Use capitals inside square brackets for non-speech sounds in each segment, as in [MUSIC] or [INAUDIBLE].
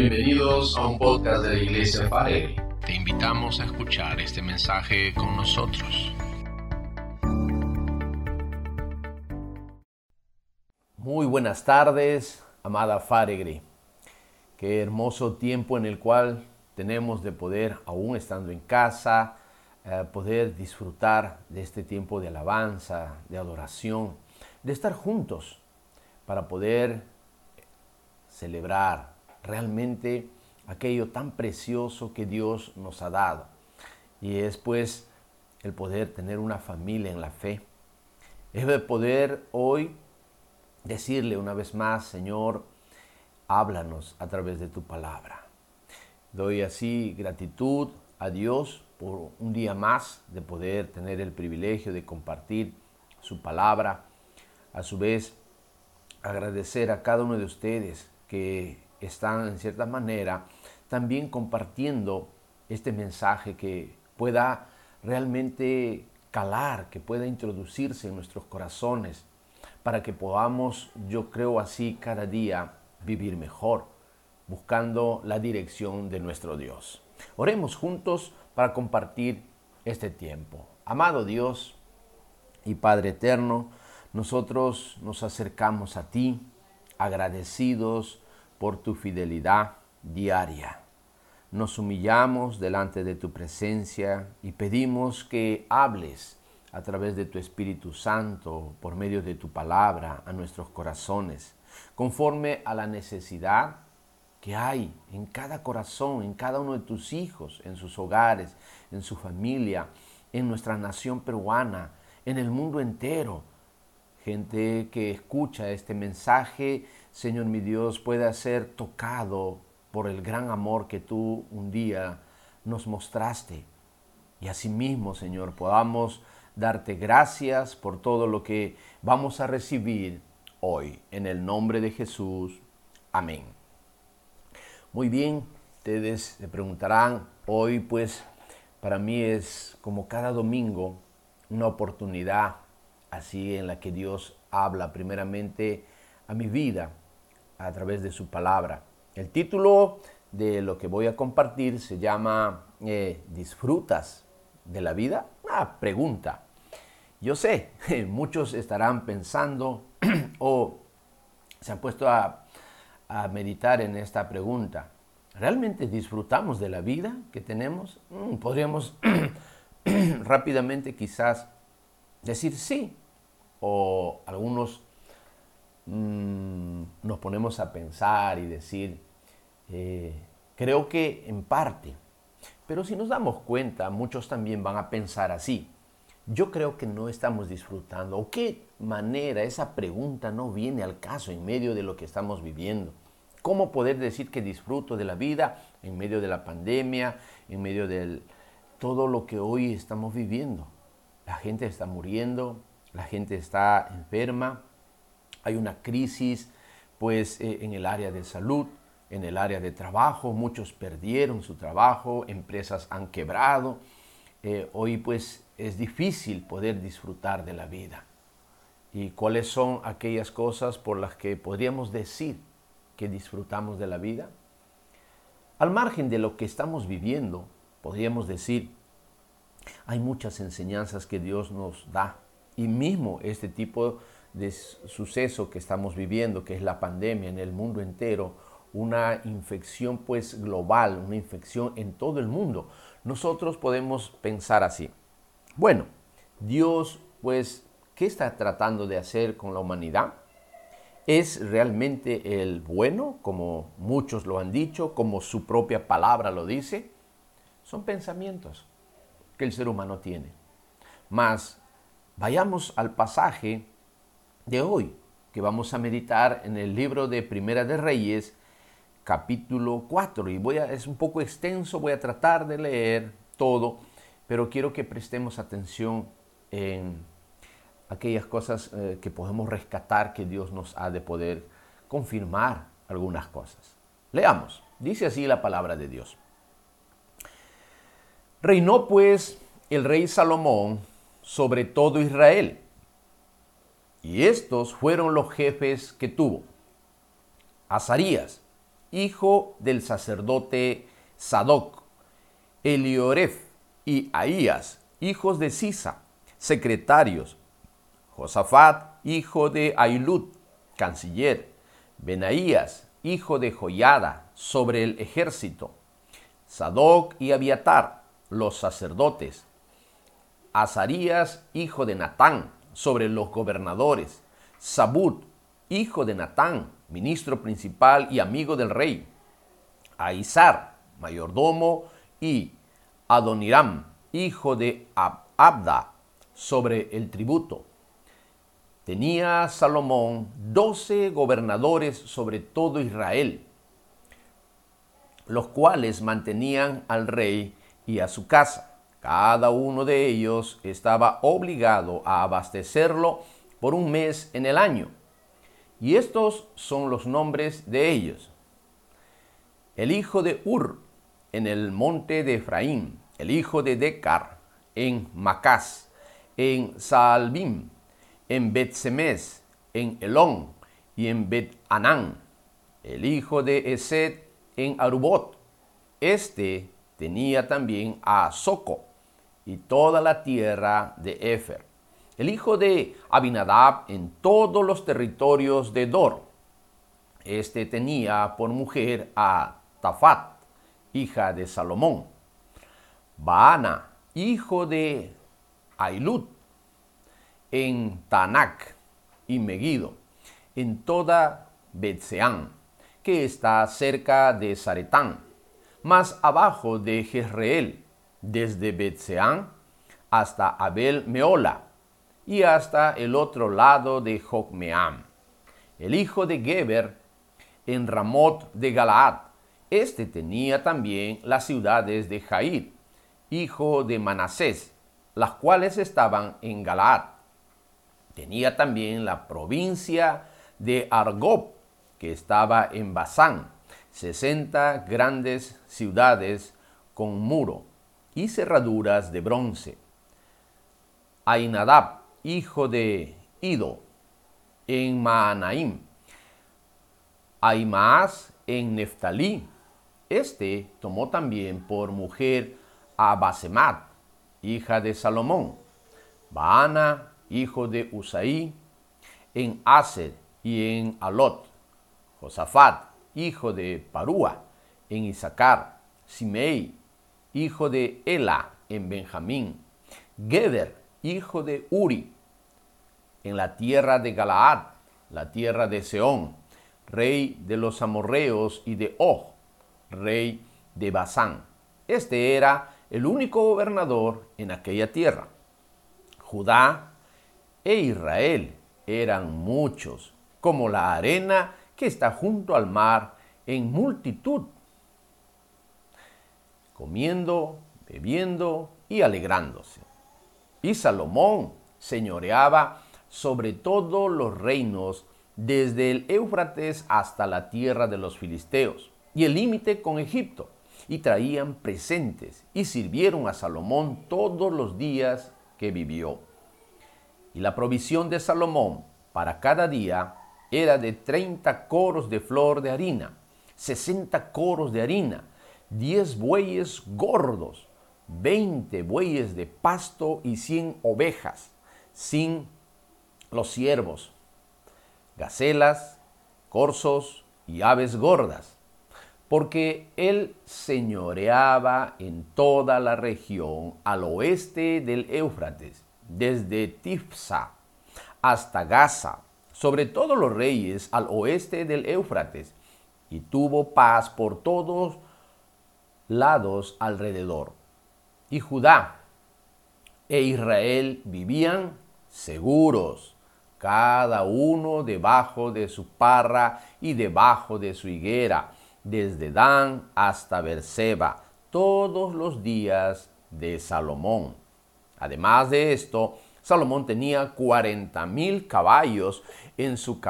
Bienvenidos a un podcast de la Iglesia Farelli. Te invitamos a escuchar este mensaje con nosotros. Muy buenas tardes, amada Faregri. Qué hermoso tiempo en el cual tenemos de poder, aún estando en casa, eh, poder disfrutar de este tiempo de alabanza, de adoración, de estar juntos para poder celebrar realmente aquello tan precioso que Dios nos ha dado. Y es pues el poder tener una familia en la fe. Es de poder hoy decirle una vez más, Señor, háblanos a través de tu palabra. Doy así gratitud a Dios por un día más de poder tener el privilegio de compartir su palabra. A su vez, agradecer a cada uno de ustedes que están en cierta manera también compartiendo este mensaje que pueda realmente calar, que pueda introducirse en nuestros corazones, para que podamos, yo creo así, cada día vivir mejor, buscando la dirección de nuestro Dios. Oremos juntos para compartir este tiempo. Amado Dios y Padre Eterno, nosotros nos acercamos a ti agradecidos por tu fidelidad diaria. Nos humillamos delante de tu presencia y pedimos que hables a través de tu Espíritu Santo, por medio de tu palabra, a nuestros corazones, conforme a la necesidad que hay en cada corazón, en cada uno de tus hijos, en sus hogares, en su familia, en nuestra nación peruana, en el mundo entero. Gente que escucha este mensaje Señor mi Dios, pueda ser tocado por el gran amor que tú un día nos mostraste. Y asimismo, Señor, podamos darte gracias por todo lo que vamos a recibir hoy. En el nombre de Jesús. Amén. Muy bien, ustedes se preguntarán, hoy pues para mí es como cada domingo una oportunidad así en la que Dios habla primeramente a mi vida a través de su palabra. El título de lo que voy a compartir se llama eh, ¿Disfrutas de la vida? Una pregunta. Yo sé, [LAUGHS] muchos estarán pensando [CLEARS THROAT] o se han puesto a, a meditar en esta pregunta. ¿Realmente disfrutamos de la vida que tenemos? Mm, podríamos [CLEARS THROAT] [CLEARS THROAT] rápidamente quizás decir sí, o algunos Mm, nos ponemos a pensar y decir, eh, creo que en parte, pero si nos damos cuenta, muchos también van a pensar así. Yo creo que no estamos disfrutando. ¿O qué manera esa pregunta no viene al caso en medio de lo que estamos viviendo? ¿Cómo poder decir que disfruto de la vida en medio de la pandemia, en medio de todo lo que hoy estamos viviendo? La gente está muriendo, la gente está enferma, hay una crisis pues eh, en el área de salud, en el área de trabajo, muchos perdieron su trabajo, empresas han quebrado. Eh, hoy pues es difícil poder disfrutar de la vida. ¿Y cuáles son aquellas cosas por las que podríamos decir que disfrutamos de la vida? Al margen de lo que estamos viviendo, podríamos decir, hay muchas enseñanzas que Dios nos da. Y mismo este tipo de de suceso que estamos viviendo, que es la pandemia en el mundo entero, una infección pues global, una infección en todo el mundo, nosotros podemos pensar así. Bueno, Dios pues, ¿qué está tratando de hacer con la humanidad? ¿Es realmente el bueno, como muchos lo han dicho, como su propia palabra lo dice? Son pensamientos que el ser humano tiene. Mas vayamos al pasaje de hoy, que vamos a meditar en el libro de Primera de Reyes, capítulo 4. Y voy a, es un poco extenso, voy a tratar de leer todo, pero quiero que prestemos atención en aquellas cosas eh, que podemos rescatar que Dios nos ha de poder confirmar algunas cosas. Leamos, dice así la palabra de Dios. Reinó pues el rey Salomón sobre todo Israel y estos fueron los jefes que tuvo. Azarías, hijo del sacerdote Sadoc, Elioref y Ahías, hijos de Sisa, secretarios, Josafat, hijo de Ailut, canciller, Benaías, hijo de Joyada, sobre el ejército, Sadoc y Abiatar, los sacerdotes, Azarías, hijo de Natán, sobre los gobernadores, Sabud, hijo de Natán, ministro principal y amigo del rey, Aizar, mayordomo, y Adoniram, hijo de Abda, sobre el tributo. Tenía Salomón doce gobernadores sobre todo Israel, los cuales mantenían al rey y a su casa. Cada uno de ellos estaba obligado a abastecerlo por un mes en el año. Y estos son los nombres de ellos. El hijo de Ur en el monte de Efraín, el hijo de Decar en Macás, en Saalbim, en Bet-Semes, en Elón y en Bet-Anán, el hijo de Esed en Arubot. Este tenía también a Soco y toda la tierra de Efer. El hijo de Abinadab en todos los territorios de Dor. Este tenía por mujer a Tafat, hija de Salomón. Baana, hijo de Ailut, en Tanac y Megido, en toda Betseán, que está cerca de Zaretán, más abajo de Jezreel, desde Betseán hasta Abel Meola y hasta el otro lado de Jocmeam. El hijo de Geber en Ramot de Galaad. Este tenía también las ciudades de Jair, hijo de Manasés, las cuales estaban en Galaad Tenía también la provincia de Argob, que estaba en Basán, 60 grandes ciudades con muro y cerraduras de bronce. Ainadab, hijo de Ido, en Maanaim. Aimaas en Neftalí. Este tomó también por mujer a Basemat, hija de Salomón. Baana hijo de Usaí, en Aser y en Alot, Josafat, hijo de Parúa, en Isaacar, Simei, hijo de Ela, en Benjamín, Geder, hijo de Uri, en la tierra de Galaad, la tierra de Seón, rey de los amorreos y de Og, rey de Basán. Este era el único gobernador en aquella tierra. Judá e Israel eran muchos, como la arena que está junto al mar en multitud, comiendo, bebiendo y alegrándose. Y Salomón señoreaba sobre todos los reinos desde el Éufrates hasta la tierra de los filisteos y el límite con Egipto, y traían presentes y sirvieron a Salomón todos los días que vivió. Y la provisión de Salomón para cada día era de 30 coros de flor de harina, 60 coros de harina, 10 bueyes gordos, 20 bueyes de pasto y 100 ovejas, sin los ciervos, gacelas, corzos y aves gordas, porque él señoreaba en toda la región al oeste del Éufrates desde Tifsa hasta Gaza, sobre todos los reyes al oeste del Éufrates, y tuvo paz por todos lados alrededor. Y Judá e Israel vivían seguros, cada uno debajo de su parra y debajo de su higuera, desde Dan hasta Berseba, todos los días de Salomón. Además de esto, Salomón tenía 40 mil caballos en, su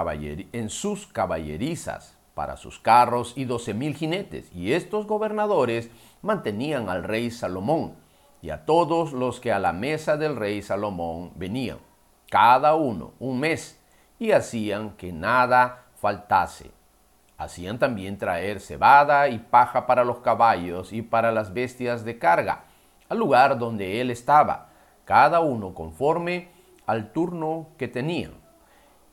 en, sus caballerizas para sus carros y 12 mil jinetes. Y estos gobernadores mantenían al rey Salomón y a todos los que a la mesa del rey Salomón venían, cada uno un mes, y hacían que nada faltase. Hacían también traer cebada y paja para los caballos y para las bestias de carga, al lugar donde él estaba, cada uno conforme al turno que tenían.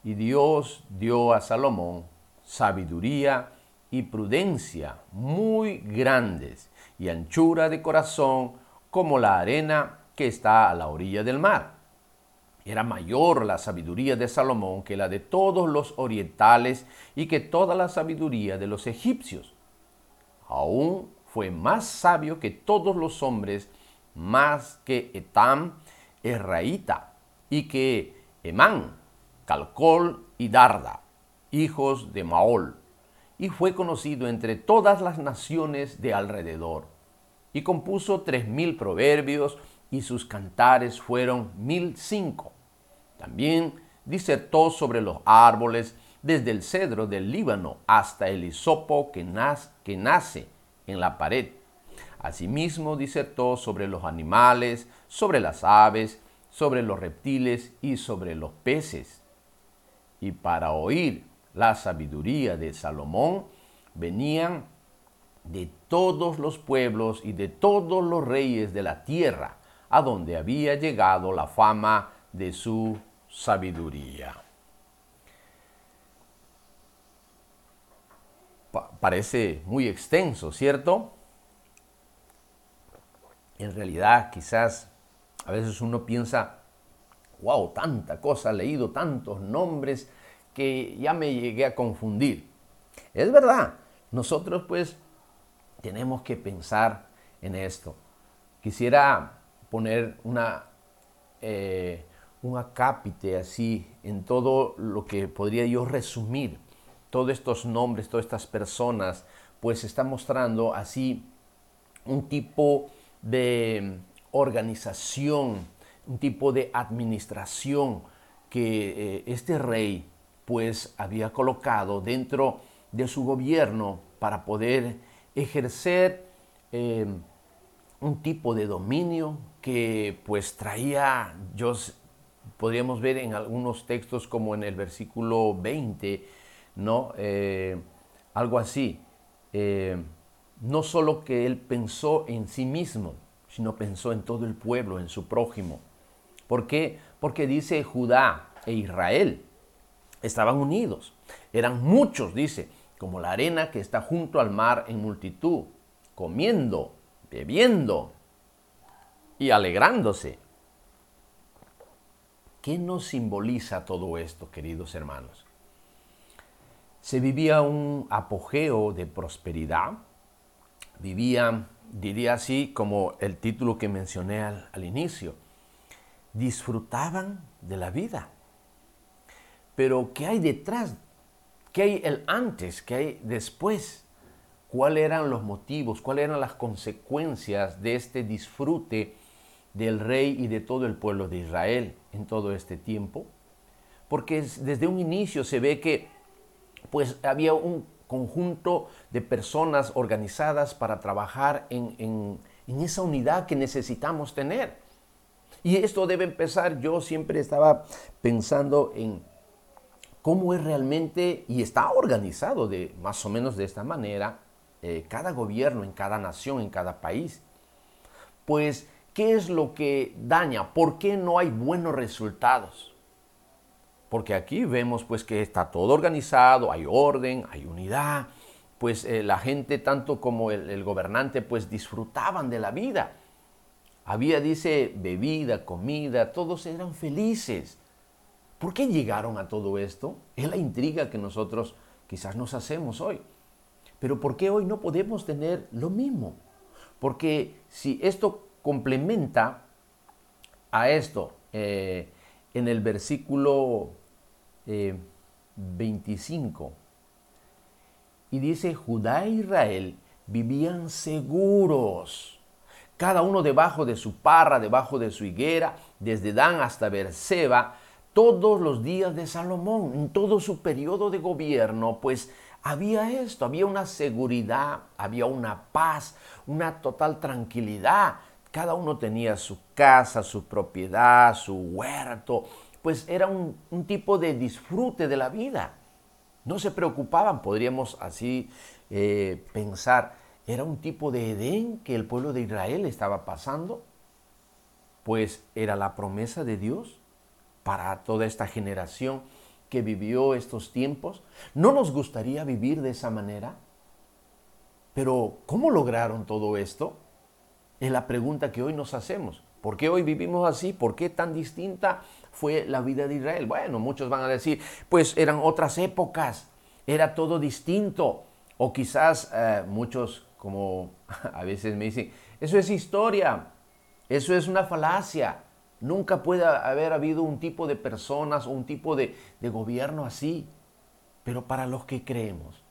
Y Dios dio a Salomón sabiduría y prudencia muy grandes y anchura de corazón como la arena que está a la orilla del mar. Era mayor la sabiduría de Salomón que la de todos los orientales y que toda la sabiduría de los egipcios. Aún fue más sabio que todos los hombres, más que Etam, Erraíta, y que Emán, Calcol y Darda, hijos de Maol, y fue conocido entre todas las naciones de alrededor. Y compuso tres mil proverbios, y sus cantares fueron mil cinco. También disertó sobre los árboles, desde el cedro del Líbano hasta el hisopo que, que nace en la pared. Asimismo disertó sobre los animales, sobre las aves, sobre los reptiles y sobre los peces. Y para oír la sabiduría de Salomón venían de todos los pueblos y de todos los reyes de la tierra, a donde había llegado la fama de su sabiduría. parece muy extenso, ¿cierto? En realidad, quizás a veces uno piensa, wow, tanta cosa, he leído tantos nombres que ya me llegué a confundir. Es verdad, nosotros pues tenemos que pensar en esto. Quisiera poner una, eh, un acápite así en todo lo que podría yo resumir. Todos estos nombres, todas estas personas, pues está mostrando así un tipo de organización, un tipo de administración que eh, este rey pues había colocado dentro de su gobierno para poder ejercer em, un tipo de dominio que pues traía, yo podríamos ver en algunos textos como en el versículo 20, ¿no? Eh, algo así. Eh, no solo que él pensó en sí mismo, sino pensó en todo el pueblo, en su prójimo. ¿Por qué? Porque dice Judá e Israel estaban unidos. Eran muchos, dice, como la arena que está junto al mar en multitud, comiendo, bebiendo y alegrándose. ¿Qué nos simboliza todo esto, queridos hermanos? Se vivía un apogeo de prosperidad, vivía, diría así como el título que mencioné al, al inicio, disfrutaban de la vida. Pero ¿qué hay detrás? ¿Qué hay el antes? ¿Qué hay después? ¿Cuáles eran los motivos? ¿Cuáles eran las consecuencias de este disfrute del rey y de todo el pueblo de Israel en todo este tiempo? Porque desde un inicio se ve que pues había un conjunto de personas organizadas para trabajar en, en esa unidad que necesitamos tener. Y esto debe empezar, yo siempre estaba pensando en cómo es realmente y está organizado de más o menos de esta manera eh, cada gobierno en cada nación, en cada país. Pues, ¿qué es lo que daña? ¿Por qué no hay buenos resultados? Porque aquí vemos pues que está todo organizado, hay orden, hay unidad, pues eh, la gente tanto como el, el gobernante pues disfrutaban de la vida. Había, dice, bebida, comida, todos eran felices. ¿Por qué llegaron a todo esto? Es la intriga que nosotros quizás nos hacemos hoy. Pero ¿por qué hoy no podemos tener lo mismo? Porque si esto complementa a esto eh, en el versículo 25, eh, y dice, Judá e Israel vivían seguros, cada uno debajo de su parra, debajo de su higuera, desde Dan hasta Berseba, todos los días de Salomón, en todo su periodo de gobierno, pues había esto, había una seguridad, había una paz, una total tranquilidad. Cada uno tenía su casa, su propiedad, su huerto, pues era un, tipo de disfrute de la vida. No se preocupaban, podríamos así eh, pensar. Era un tipo de Edén que el pueblo de Israel estaba pasando, pues era la promesa de Dios para toda esta generación que vivió estos tiempos. ¿No nos gustaría vivir de esa manera? Pero ¿cómo lograron todo esto? Es la pregunta que hoy nos hacemos. ¿Por qué hoy vivimos así? ¿Por qué tan distinta fue la vida de Israel? Bueno, muchos van a decir, pues eran otras épocas, era todo distinto. O quizás eh, muchos, como [LAUGHS] a veces me dicen, eso es historia, eso es una falacia. Nunca puede haber habido un tipo de personas o un tipo de, de gobierno así. Pero para los que creemos,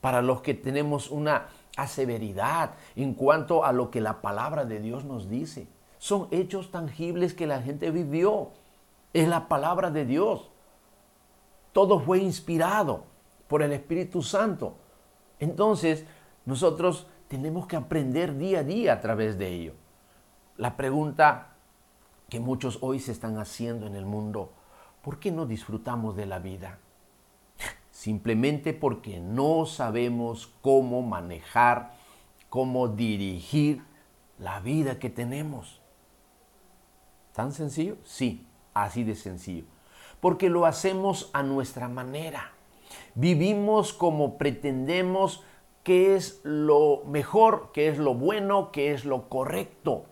para los que tenemos una aseveridad en cuanto a lo que la palabra de Dios nos dice, son hechos tangibles que la gente vivió. Es la palabra de Dios. Todo fue inspirado por el Espíritu Santo. Entonces, nosotros tenemos que aprender día a día a través de ello. La pregunta que muchos hoy se están haciendo en el mundo, ¿por qué no disfrutamos de la vida? Simplemente porque no sabemos cómo manejar, cómo dirigir la vida que tenemos. ¿Tan sencillo? Sí, así de sencillo. Porque lo hacemos a nuestra manera. Vivimos como pretendemos que es lo mejor, que es lo bueno, que es lo correcto.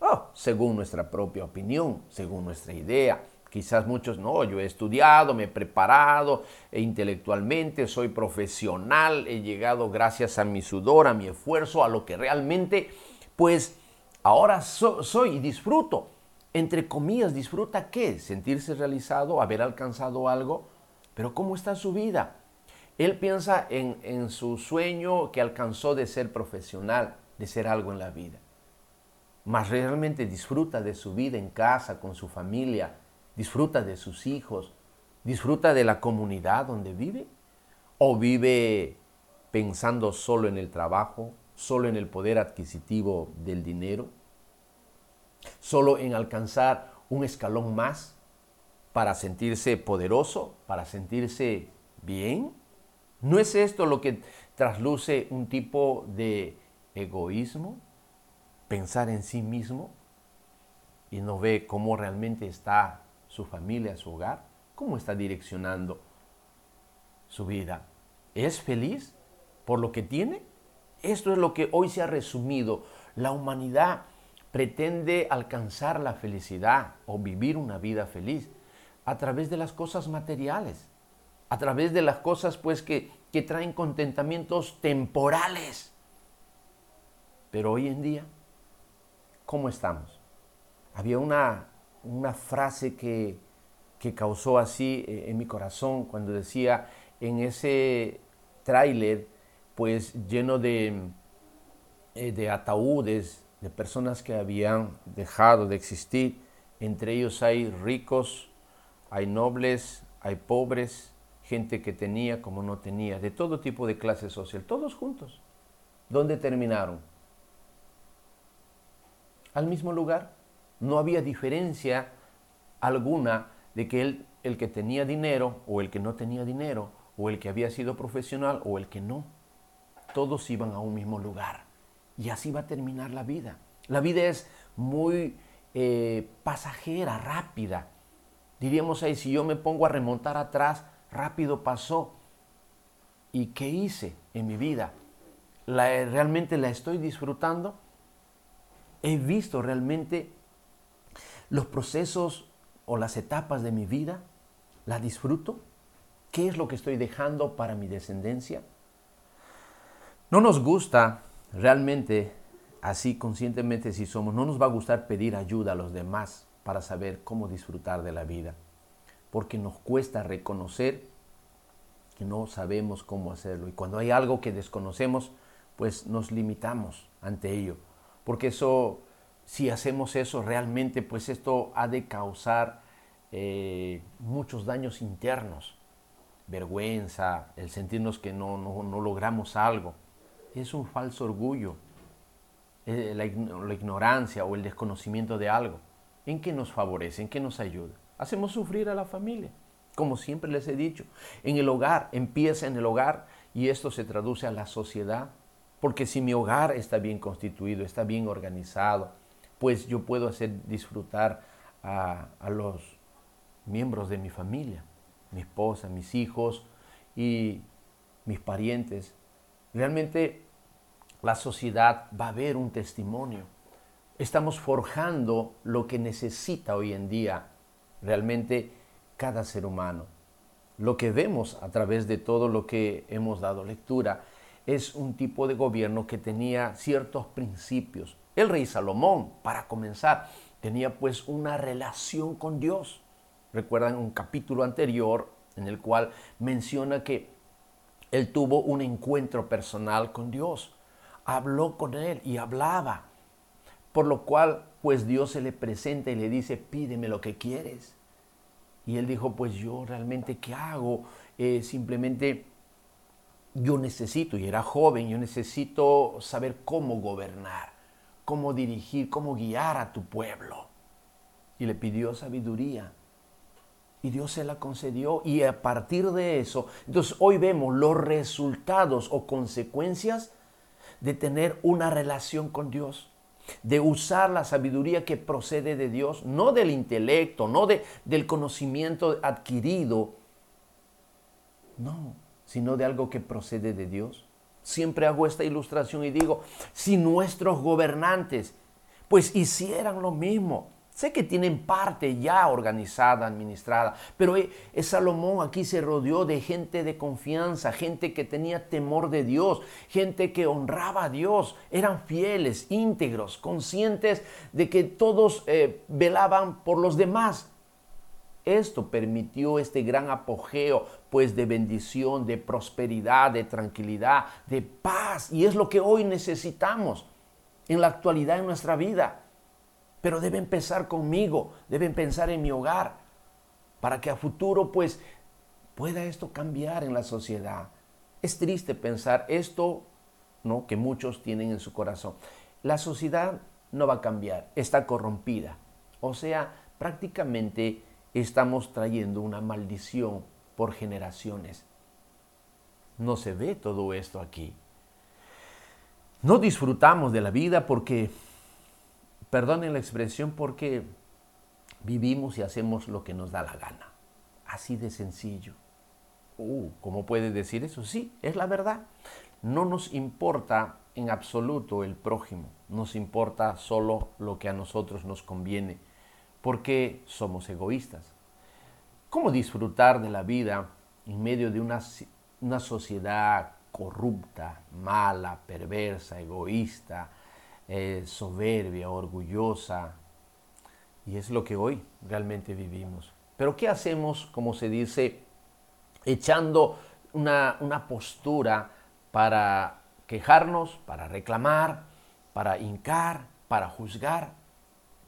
Oh, según nuestra propia opinión, según nuestra idea. Quizás muchos, no, yo he estudiado, me he preparado e intelectualmente, soy profesional, he llegado gracias a mi sudor, a mi esfuerzo, a lo que realmente, pues ahora soy y disfruto entre comillas, disfruta qué? Sentirse realizado, haber alcanzado algo, pero ¿cómo está su vida? Él piensa en, en su sueño que alcanzó de ser profesional, de ser algo en la vida. Mas realmente disfruta de su vida en casa, con su familia, disfruta de sus hijos, disfruta de la comunidad donde vive, o vive pensando solo en el trabajo, solo en el poder adquisitivo del dinero solo en alcanzar un escalón más para sentirse poderoso, para sentirse bien. ¿No es esto lo que trasluce un tipo de egoísmo? Pensar en sí mismo y no ve cómo realmente está su familia, su hogar, cómo está direccionando su vida. ¿Es feliz por lo que tiene? Esto es lo que hoy se ha resumido. La humanidad pretende alcanzar la felicidad o vivir una vida feliz a través de las cosas materiales, a través de las cosas pues que, que traen contentamientos temporales. Pero hoy en día, ¿cómo estamos? Había una, una frase que, que causó así eh, en mi corazón cuando decía en ese tráiler pues lleno de, eh, de ataúdes, de personas que habían dejado de existir. Entre ellos hay ricos, hay nobles, hay pobres, gente que tenía como no tenía, de todo tipo de clase social, todos juntos. ¿Dónde terminaron? Al mismo lugar. No había diferencia alguna de que el, el que tenía dinero o el que no tenía dinero, o el que había sido profesional o el que no. Todos iban a un mismo lugar. Y así va a terminar la vida. La vida es muy eh, pasajera, rápida. Diríamos ahí, si yo me pongo a remontar atrás, rápido pasó. ¿Y qué hice en mi vida? ¿Realmente la estoy disfrutando? ¿He visto realmente los procesos o las etapas de mi vida? ¿La disfruto? ¿Qué es lo que estoy dejando para mi descendencia? No nos gusta realmente, así conscientemente si somos, no nos va a gustar pedir ayuda a los demás para saber cómo disfrutar de la vida, porque nos cuesta reconocer que no sabemos cómo hacerlo. Y cuando hay algo que desconocemos, pues nos limitamos ante ello, porque eso, si hacemos eso realmente, pues esto ha de causar eh, muchos daños internos, vergüenza, el sentirnos que no, no logramos algo es un falso orgullo, eh, la, ignorancia o el desconocimiento de algo. ¿En qué nos favorece? ¿En qué nos ayuda? Hacemos sufrir a la familia, como siempre les he dicho, en el hogar, empieza en el hogar y esto se traduce a la sociedad. Porque si mi hogar está bien constituido, está bien organizado, pues yo puedo hacer disfrutar a, los miembros de mi familia, mi esposa, mis hijos y mis parientes. Realmente la sociedad va a ver un testimonio. Estamos forjando lo que necesita hoy en día realmente cada ser humano. Lo que vemos a través de todo lo que hemos dado lectura es un tipo de gobierno que tenía ciertos principios. El rey Salomón, para comenzar, tenía pues una relación con Dios. Recuerdan un capítulo anterior en el cual menciona que él tuvo un encuentro personal con Dios. Habló con él y hablaba. Por lo cual, pues Dios se le presenta y le dice, pídeme lo que quieres. Y él dijo, pues yo realmente, ¿qué hago? Eh, simplemente yo necesito, y era joven, yo necesito saber cómo gobernar, cómo dirigir, cómo guiar a tu pueblo. Y le pidió sabiduría. Y Dios se la concedió. Y a partir de eso, entonces hoy vemos los resultados o consecuencias de tener una relación con Dios de usar la sabiduría que procede de Dios, no del intelecto, no de, del conocimiento adquirido, no, sino de algo que procede de Dios. Siempre hago esta ilustración y digo, si nuestros gobernantes pues hicieran lo mismo, Sé que tienen parte ya organizada, administrada, pero eh, Salomón aquí se rodeó de gente de confianza, gente que tenía temor de Dios, gente que honraba a Dios, eran fieles, íntegros, conscientes de que todos eh, velaban por los demás. Esto permitió este gran apogeo, pues de bendición, de prosperidad, de tranquilidad, de paz. Y es lo que hoy necesitamos en la actualidad en nuestra vida. Pero debe empezar conmigo, deben pensar en mi hogar, para que a futuro pues pueda esto cambiar en la sociedad. Es triste pensar esto, ¿no? Que muchos tienen en su corazón. La sociedad no va a cambiar, está corrompida. O sea, prácticamente estamos trayendo una maldición por generaciones. No se ve todo esto aquí. No disfrutamos de la vida porque Perdonen la expresión porque vivimos y hacemos lo que nos da la gana. Así de sencillo. Uh, ¿Cómo puede decir eso? Sí, es la verdad. No nos importa en absoluto el prójimo, nos importa solo lo que a nosotros nos conviene, porque somos egoístas. ¿Cómo disfrutar de la vida en medio de una, una sociedad corrupta, mala, perversa, egoísta, eh, soberbia, orgullosa. Y es lo que hoy realmente vivimos. Pero ¿qué hacemos, como se dice, echando una, una postura para quejarnos, para reclamar, para hincar, para juzgar?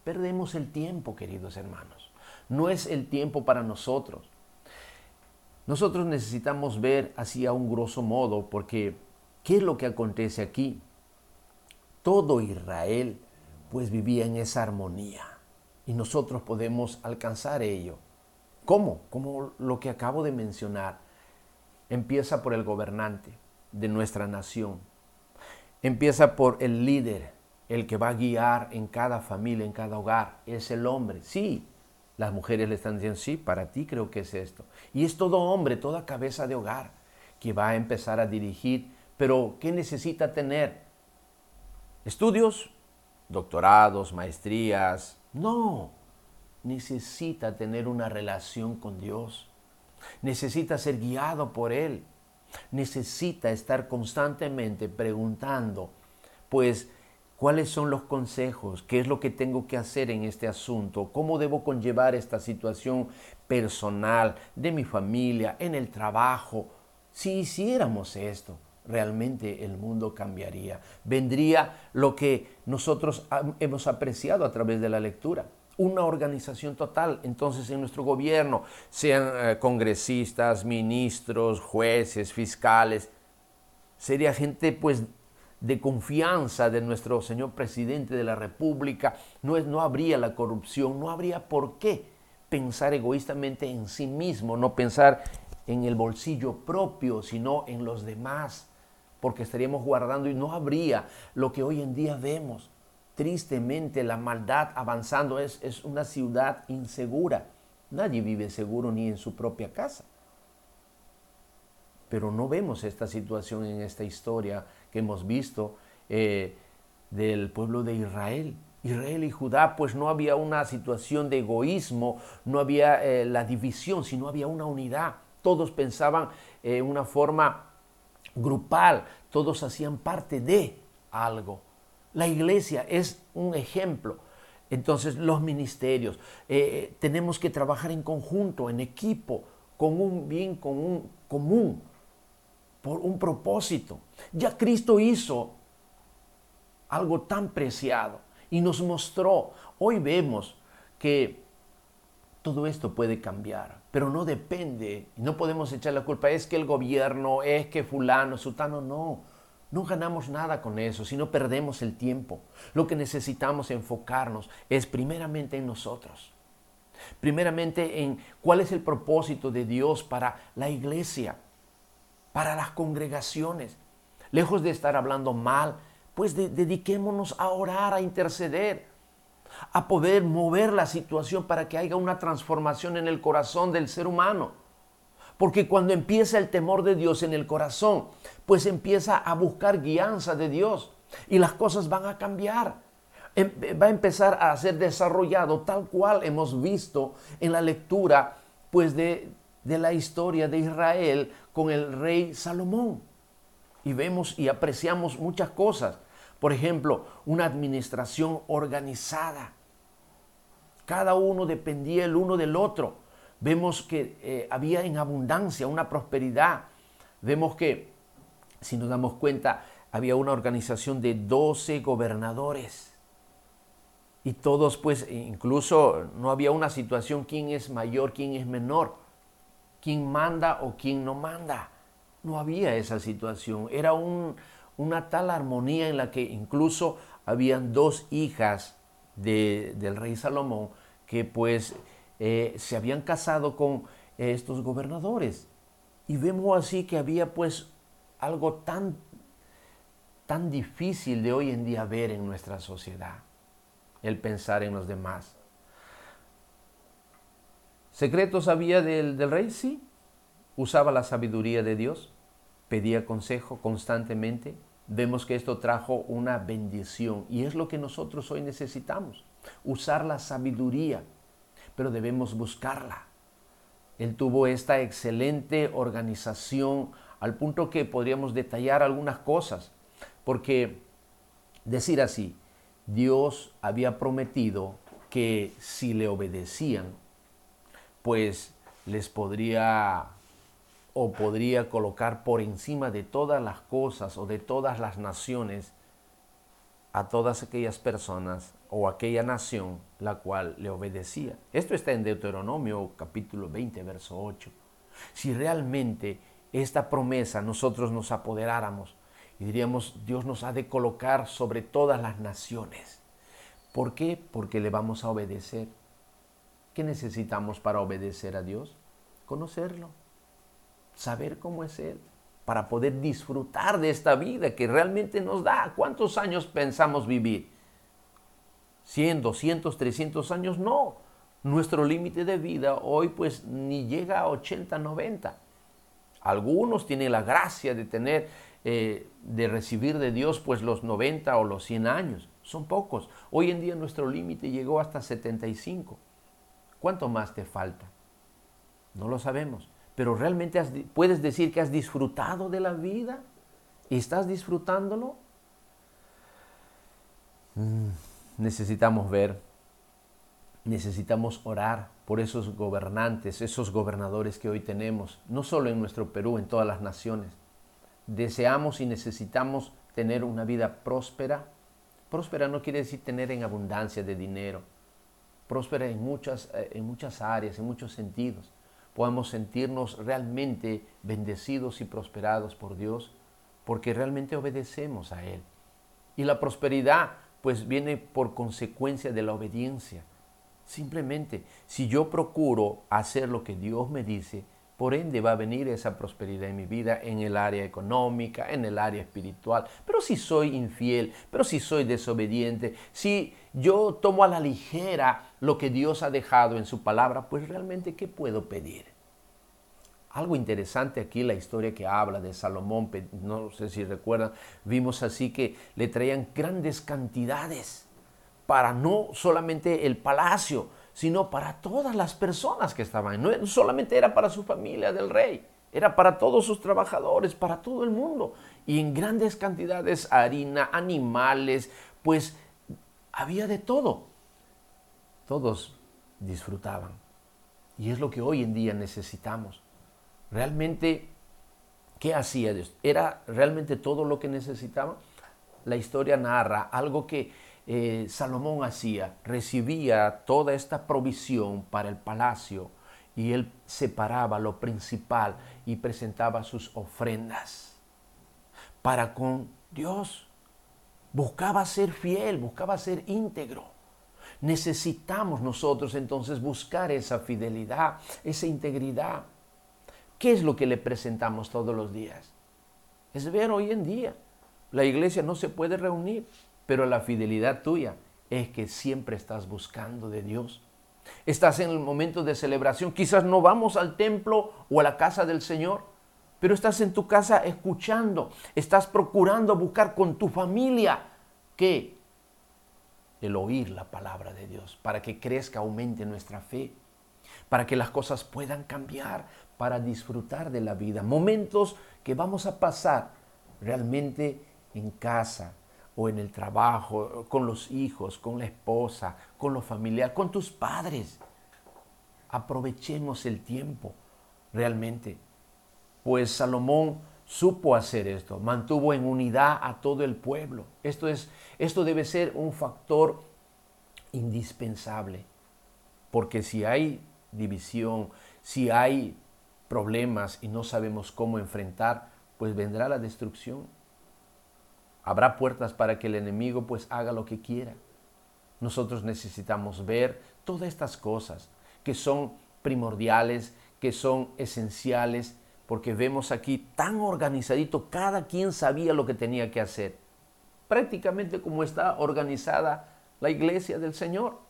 Perdemos el tiempo, queridos hermanos. No es el tiempo para nosotros. Nosotros necesitamos ver así a un grosso modo, porque ¿qué es lo que acontece aquí? todo Israel pues vivía en esa armonía y nosotros podemos alcanzar ello. ¿Cómo? Como lo que acabo de mencionar. Empieza por el gobernante de nuestra nación. Empieza por el líder, el que va a guiar en cada familia, en cada hogar. Es el hombre. Sí, las mujeres le están diciendo, sí, para ti creo que es esto. Y es todo hombre, toda cabeza de hogar que va a empezar a dirigir. Pero, ¿qué necesita tener? Estudios, doctorados, maestrías. No, necesita tener una relación con Dios. Necesita ser guiado por Él. Necesita estar constantemente preguntando, pues, cuáles son los consejos, qué es lo que tengo que hacer en este asunto, cómo debo conllevar esta situación personal, de mi familia, en el trabajo. Si hiciéramos esto, realmente el mundo cambiaría. Vendría lo que nosotros hemos apreciado a través de la lectura, una organización total. Entonces en nuestro gobierno, sean eh, congresistas, ministros, jueces, fiscales, sería gente pues de confianza de nuestro señor presidente de la República, no, no habría la corrupción, no habría por qué pensar egoístamente en sí mismo, no pensar en el bolsillo propio, sino en los demás, porque estaríamos guardando y no habría lo que hoy en día vemos. Tristemente la maldad avanzando es, es una ciudad insegura. Nadie vive seguro ni en su propia casa. Pero no vemos esta situación en esta historia que hemos visto eh, del pueblo de Israel. Israel y Judá, pues no había una situación de egoísmo, no había eh, la división, sino había una unidad. Todos pensaban en eh, una forma grupal, todos hacían parte de algo. La iglesia es un ejemplo. Entonces los ministerios, tenemos que trabajar en conjunto, en equipo, con un bien común, por un propósito. Ya Cristo hizo algo tan preciado y nos mostró. Hoy vemos que todo esto puede cambiar, pero no depende, no podemos echar la culpa, es que el gobierno, es que fulano, sutano, no. No ganamos nada con eso, sino perdemos el tiempo. Lo que necesitamos enfocarnos es primeramente en nosotros. Primeramente en cuál es el propósito de Dios para la iglesia, para las congregaciones. Lejos de estar hablando mal, pues dediquémonos a orar, a interceder, a poder mover la situación para que haya una transformación en el corazón del ser humano. Porque cuando empieza el temor de Dios en el corazón, pues empieza a buscar guianza de Dios y las cosas van a cambiar. Em, va a empezar a ser desarrollado tal cual hemos visto en la lectura pues de, de la historia de Israel con el rey Salomón. Y vemos y apreciamos muchas cosas. Por ejemplo, una administración organizada. Cada uno dependía el uno del otro. Vemos que eh, había en abundancia una prosperidad. Vemos que, si nos damos cuenta, había una organización de 12 gobernadores. Y todos, pues, incluso no había una situación quién es mayor, quién es menor, quién manda o quién no manda. No había esa situación. Era un, una tal armonía en la que incluso habían dos hijas del rey Salomón que pues eh, se habían casado con estos gobernadores. Y vemos así que había pues algo tan, tan difícil de hoy en día ver en nuestra sociedad, el pensar en los demás. ¿Secretos había del, del rey? Sí. Usaba la sabiduría de Dios, pedía consejo constantemente, vemos que esto trajo una bendición y es lo que nosotros hoy necesitamos, usar la sabiduría, pero debemos buscarla. Él tuvo esta excelente organización al punto que podríamos detallar algunas cosas, porque decir así, Dios había prometido que si le obedecían, pues les podría o podría colocar por encima de todas las cosas o de todas las naciones a todas aquellas personas o aquella nación la cual le obedecía. Esto está en Deuteronomio capítulo 20, verso 8. Si realmente esta promesa nosotros nos apoderáramos y diríamos, Dios nos ha de colocar sobre todas las naciones. ¿Por qué? Porque le vamos a obedecer. ¿Qué necesitamos para obedecer a Dios? Conocerlo saber cómo es Él, para poder disfrutar de esta vida que realmente nos da. ¿Cuántos años pensamos vivir? ¿100, 200, 300 años? No. Nuestro límite de vida hoy pues ni llega a 80, 90. Algunos tienen la gracia de tener, eh, de recibir de Dios pues los 90 o los 100 años. Son pocos. Hoy en día nuestro límite llegó hasta 75. ¿Cuánto más te falta? No lo sabemos pero realmente puedes decir que has disfrutado de la vida y estás disfrutándolo. Mm, necesitamos ver, necesitamos orar por esos gobernantes, esos gobernadores que hoy tenemos, no solo en nuestro Perú, en todas las naciones. Deseamos y necesitamos tener una vida próspera. Próspera no quiere decir tener en abundancia de dinero. Próspera en muchas, eh, en muchas áreas, en muchos sentidos podamos sentirnos realmente bendecidos y prosperados por Dios, porque realmente obedecemos a Él. Y la prosperidad pues viene por consecuencia de la obediencia. Simplemente, si yo procuro hacer lo que Dios me dice, por ende va a venir esa prosperidad en mi vida en el área económica, en el área espiritual. Pero si soy infiel, pero si soy desobediente, si yo tomo a la ligera lo que Dios ha dejado en su palabra, pues realmente ¿qué puedo pedir? Algo interesante aquí la historia que habla de Salomón, no sé si recuerdan, vimos así que le traían grandes cantidades para no solamente el palacio, sino para todas las personas que estaban. No solamente era para su familia del rey, era para todos sus trabajadores, para todo el mundo. Y en grandes cantidades, harina, animales, pues había de todo. Todos disfrutaban. Y es lo que hoy en día necesitamos. Realmente, ¿qué hacía Dios? ¿Era realmente todo lo que necesitaban? La historia narra algo que eh, Salomón hacía, recibía toda esta provisión para el palacio y él separaba lo principal y presentaba sus ofrendas para con Dios. Buscaba ser fiel, buscaba ser íntegro. Necesitamos nosotros entonces buscar esa fidelidad, esa integridad. ¿Qué es lo que le presentamos todos los días? Es ver hoy en día, la iglesia no se puede reunir, pero la fidelidad tuya es que siempre estás buscando de Dios. Estás en el momento de celebración. Quizás no vamos al templo o a la casa del Señor, pero estás en tu casa escuchando. Estás procurando buscar con tu familia que el oír la palabra de Dios para que crezca, aumente nuestra fe, para que las cosas puedan cambiar, para disfrutar de la vida. Momentos que vamos a pasar realmente en casa, o en el trabajo, con los hijos, con la esposa, con los familiares, con tus padres. Aprovechemos el tiempo realmente. Pues Salomón supo hacer esto, mantuvo en unidad a todo el pueblo. Esto, es, esto debe ser un factor indispensable, porque si hay división, si hay problemas y no sabemos cómo enfrentar, pues vendrá la destrucción. Habrá puertas para que el enemigo pues haga lo que quiera. Nosotros necesitamos ver todas estas cosas que son primordiales, que son esenciales, porque vemos aquí tan organizadito, cada quien sabía lo que tenía que hacer. Prácticamente como está organizada la iglesia del Señor.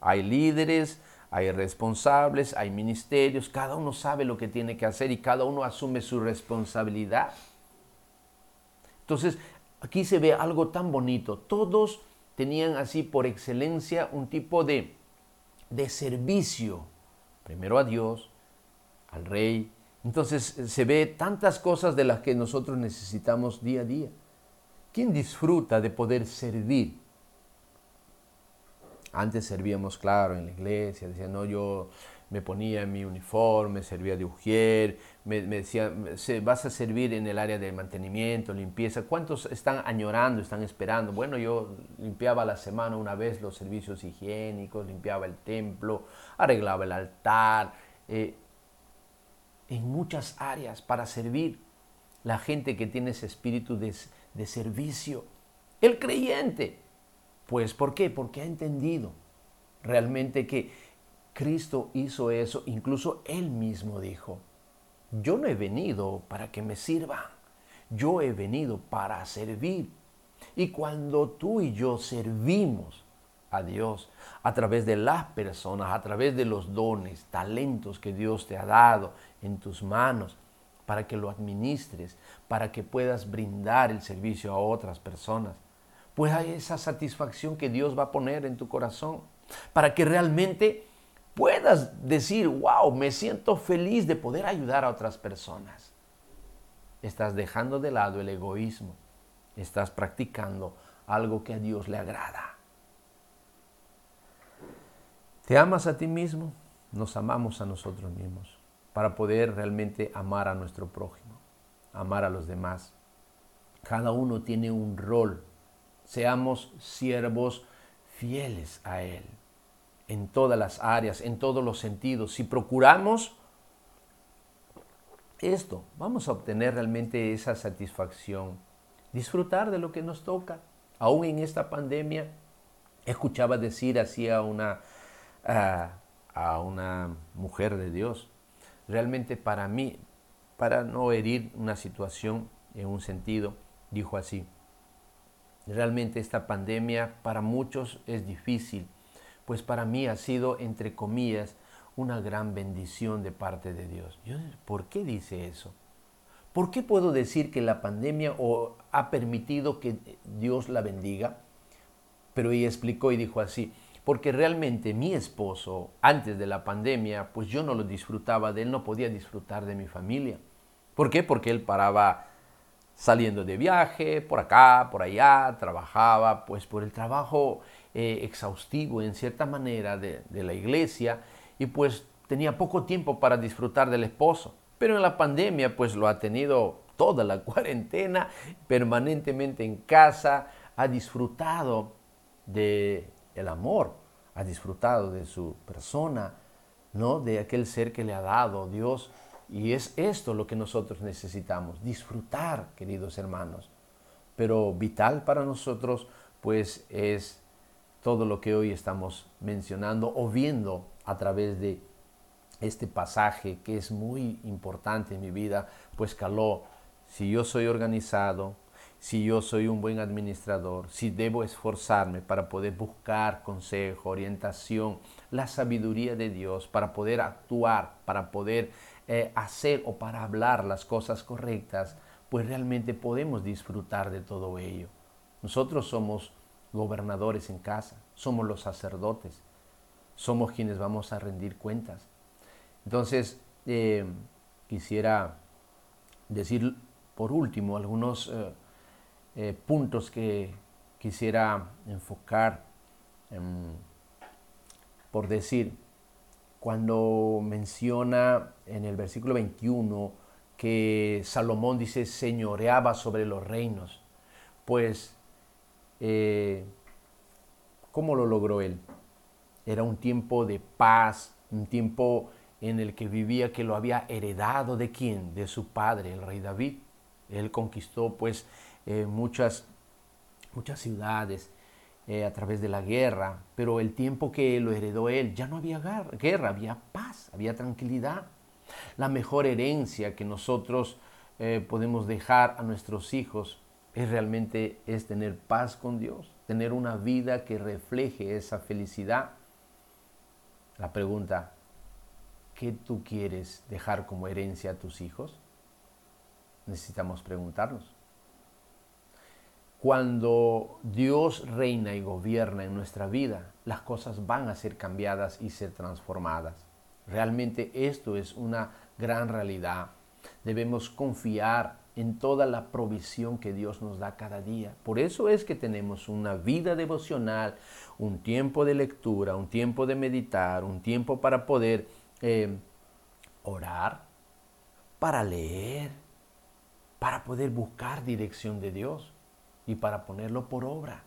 Hay líderes, hay responsables, hay ministerios, cada uno sabe lo que tiene que hacer y cada uno asume su responsabilidad. Entonces, Aquí se ve algo tan bonito. Todos tenían así por excelencia un tipo de, de servicio. Primero a Dios, al rey. Entonces se ve tantas cosas de las que nosotros necesitamos día a día. ¿Quién disfruta de poder servir? Antes servíamos, claro, en la iglesia, decían, no, yo me ponía mi uniforme, servía de ujier, me, decía, vas a servir en el área de mantenimiento, limpieza. ¿Cuántos están añorando, están esperando? Bueno, yo limpiaba la semana una vez los servicios higiénicos, limpiaba el templo, arreglaba el altar, eh, en muchas áreas para servir. La gente que tiene ese espíritu de, de servicio. El creyente. Pues, ¿por qué? Porque ha entendido realmente que Cristo hizo eso, incluso Él mismo dijo, yo no he venido para que me sirvan, yo he venido para servir. Y cuando tú y yo servimos a Dios a través de las personas, a través de los dones, talentos que Dios te ha dado en tus manos, para que lo administres, para que puedas brindar el servicio a otras personas, pues hay esa satisfacción que Dios va a poner en tu corazón, para que realmente puedas decir, wow, me siento feliz de poder ayudar a otras personas. Estás dejando de lado el egoísmo. Estás practicando algo que a Dios le agrada. ¿Te amas a ti mismo? Nos amamos a nosotros mismos para poder realmente amar a nuestro prójimo, amar a los demás. Cada uno tiene un rol. Seamos siervos fieles a Él en todas las áreas, en todos los sentidos. Si procuramos esto, vamos a obtener realmente esa satisfacción, disfrutar de lo que nos toca. Aún en esta pandemia, escuchaba decir hacía una, a, una mujer de Dios. Realmente para mí, para no herir una situación en un sentido, dijo así, realmente esta pandemia para muchos es difícil, pues para mí ha sido, entre comillas, una gran bendición de parte de Dios. ¿Por qué dice eso? ¿Por qué puedo decir que la pandemia o ha permitido que Dios la bendiga? Pero ella explicó y dijo así, porque realmente mi esposo, antes de la pandemia, pues yo no lo disfrutaba de él, no podía disfrutar de mi familia. ¿Por qué? Porque él paraba saliendo de viaje, por acá, por allá, trabajaba, pues por el trabajo eh, exhaustivo en cierta manera de, de la iglesia y pues tenía poco tiempo para disfrutar del esposo. Pero en la pandemia pues lo ha tenido toda la [LAUGHS] cuarentena, permanentemente en casa, ha disfrutado de el amor, ha disfrutado de su persona, ¿no? De aquel ser que le ha dado Dios. Y es esto lo que nosotros necesitamos, disfrutar, queridos hermanos. Pero vital para nosotros, pues, es todo lo que hoy estamos mencionando o viendo a través de este pasaje que es muy importante en mi vida, pues caló, si yo soy organizado, si yo soy un buen administrador, si debo esforzarme para poder buscar consejo, orientación, la sabiduría de Dios, para poder actuar, para poder eh, hacer o para hablar las cosas correctas, pues realmente podemos disfrutar de todo ello. Nosotros somos gobernadores en casa, somos los sacerdotes, somos quienes vamos a rendir cuentas. Entonces, eh, quisiera decir por último algunos... Eh, eh, puntos que quisiera enfocar por decir, cuando menciona en el versículo 21 que Salomón dice señoreaba sobre los reinos, pues, eh, ¿cómo lo logró él? Era un tiempo de paz, un tiempo en el que vivía que lo había heredado de quién? De su padre, el rey David. Él conquistó pues eh, muchas, muchas ciudades eh, a través de la guerra, pero el tiempo que lo heredó él ya no había guerra, había paz, había tranquilidad. La mejor herencia que nosotros eh, podemos dejar a nuestros hijos es realmente es tener paz con Dios, tener una vida que refleje esa felicidad. La pregunta, ¿qué tú quieres dejar como herencia a tus hijos? Necesitamos preguntarnos. Cuando Dios reina y gobierna en nuestra vida, las cosas van a ser cambiadas y ser transformadas. Realmente esto es una gran realidad. Debemos confiar en toda la provisión que Dios nos da cada día. Por eso es que tenemos una vida devocional, un tiempo de lectura, un tiempo de meditar, un tiempo para poder eh, orar, para leer, para poder buscar dirección de Dios y para ponerlo por obra.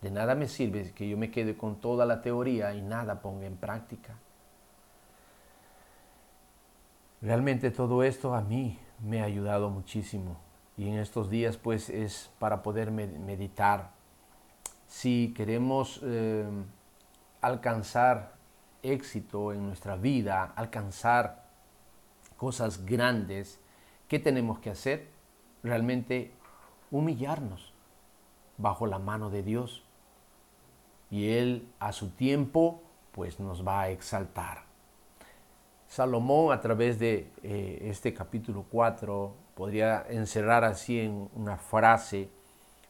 De nada me sirve que yo me quede con toda la teoría y nada ponga en práctica. Realmente todo esto a mí me ha ayudado muchísimo y en estos días pues es para poder meditar. Si queremos eh, alcanzar éxito en nuestra vida, alcanzar cosas grandes, ¿qué tenemos que hacer? Realmente humillarnos bajo la mano de Dios. Y Él a su tiempo pues nos va a exaltar. Salomón a través de eh, este capítulo 4 podría encerrar así en una frase,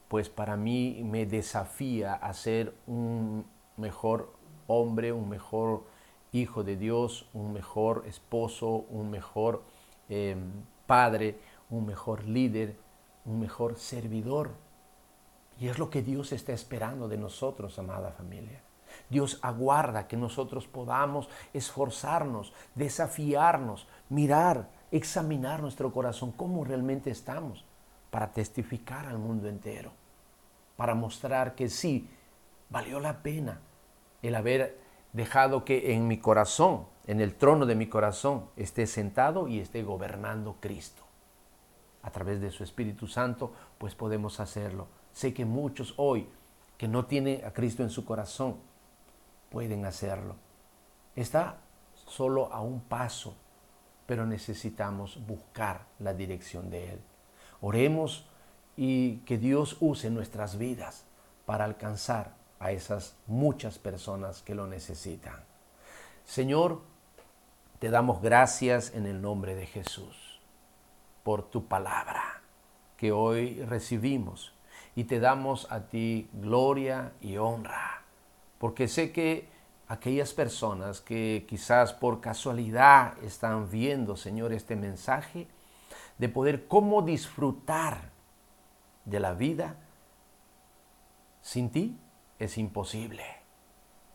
pues para mí me desafía a ser un mejor hombre, un mejor hijo de Dios, un mejor esposo, un mejor em, padre, un mejor líder, un mejor servidor y es lo que Dios está esperando de nosotros, amada familia. Dios aguarda que nosotros podamos esforzarnos, desafiarnos, mirar, examinar nuestro corazón, cómo realmente estamos, para testificar al mundo entero, para mostrar que sí, valió la pena el haber dejado que en mi corazón, en el trono de mi corazón, esté sentado y esté gobernando Cristo. A través de su Espíritu Santo, pues podemos hacerlo Sé que muchos hoy que no tienen a Cristo en su corazón pueden hacerlo. está solo a un paso, pero necesitamos buscar la dirección de Él. Oremos y que Dios use nuestras vidas para alcanzar a esas muchas personas que lo necesitan. Señor, te damos gracias en el nombre de Jesús por tu palabra que hoy recibimos y te damos a ti gloria y honra, porque sé que aquellas personas que quizás por casualidad están viendo, Señor, este mensaje, de poder cómo disfrutar de la vida, sin ti es imposible.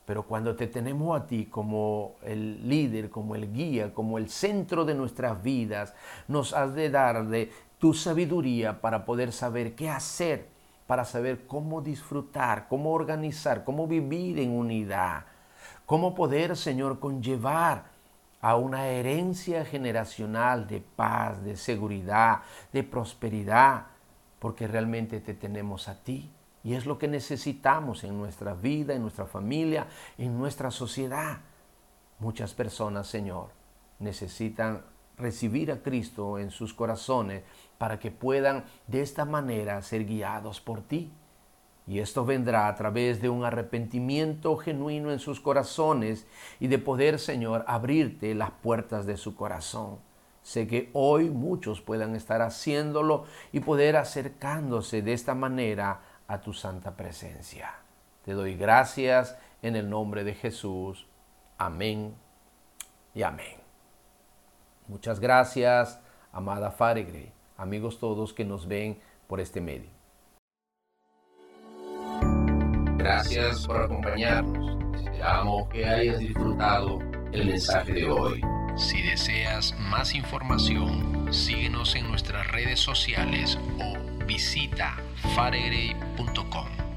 Pero cuando te tenemos a ti como el líder, como el guía, como el centro de nuestras vidas, nos has de dar de tu sabiduría para poder saber qué hacer, para saber cómo disfrutar, cómo organizar, cómo vivir en unidad, cómo poder, Señor, conllevar a una herencia generacional de paz, de seguridad, de prosperidad, porque realmente te tenemos a ti y es lo que necesitamos en nuestra vida, en nuestra familia, en nuestra sociedad. Muchas personas, Señor, necesitan recibir a Cristo en sus corazones para que puedan de esta manera ser guiados por ti. Y esto vendrá a través de un arrepentimiento genuino en sus corazones y de poder, Señor, abrirte las puertas de su corazón. Sé que hoy muchos puedan estar haciéndolo y poder acercándose de esta manera a tu santa presencia. Te doy gracias en el nombre de Jesús. Amén y amén. Muchas gracias, amada Faregre, amigos todos que nos ven por este medio. Gracias por acompañarnos. Esperamos que hayas disfrutado el mensaje de hoy. Si deseas más información, síguenos en nuestras redes sociales o visita faregrey.com.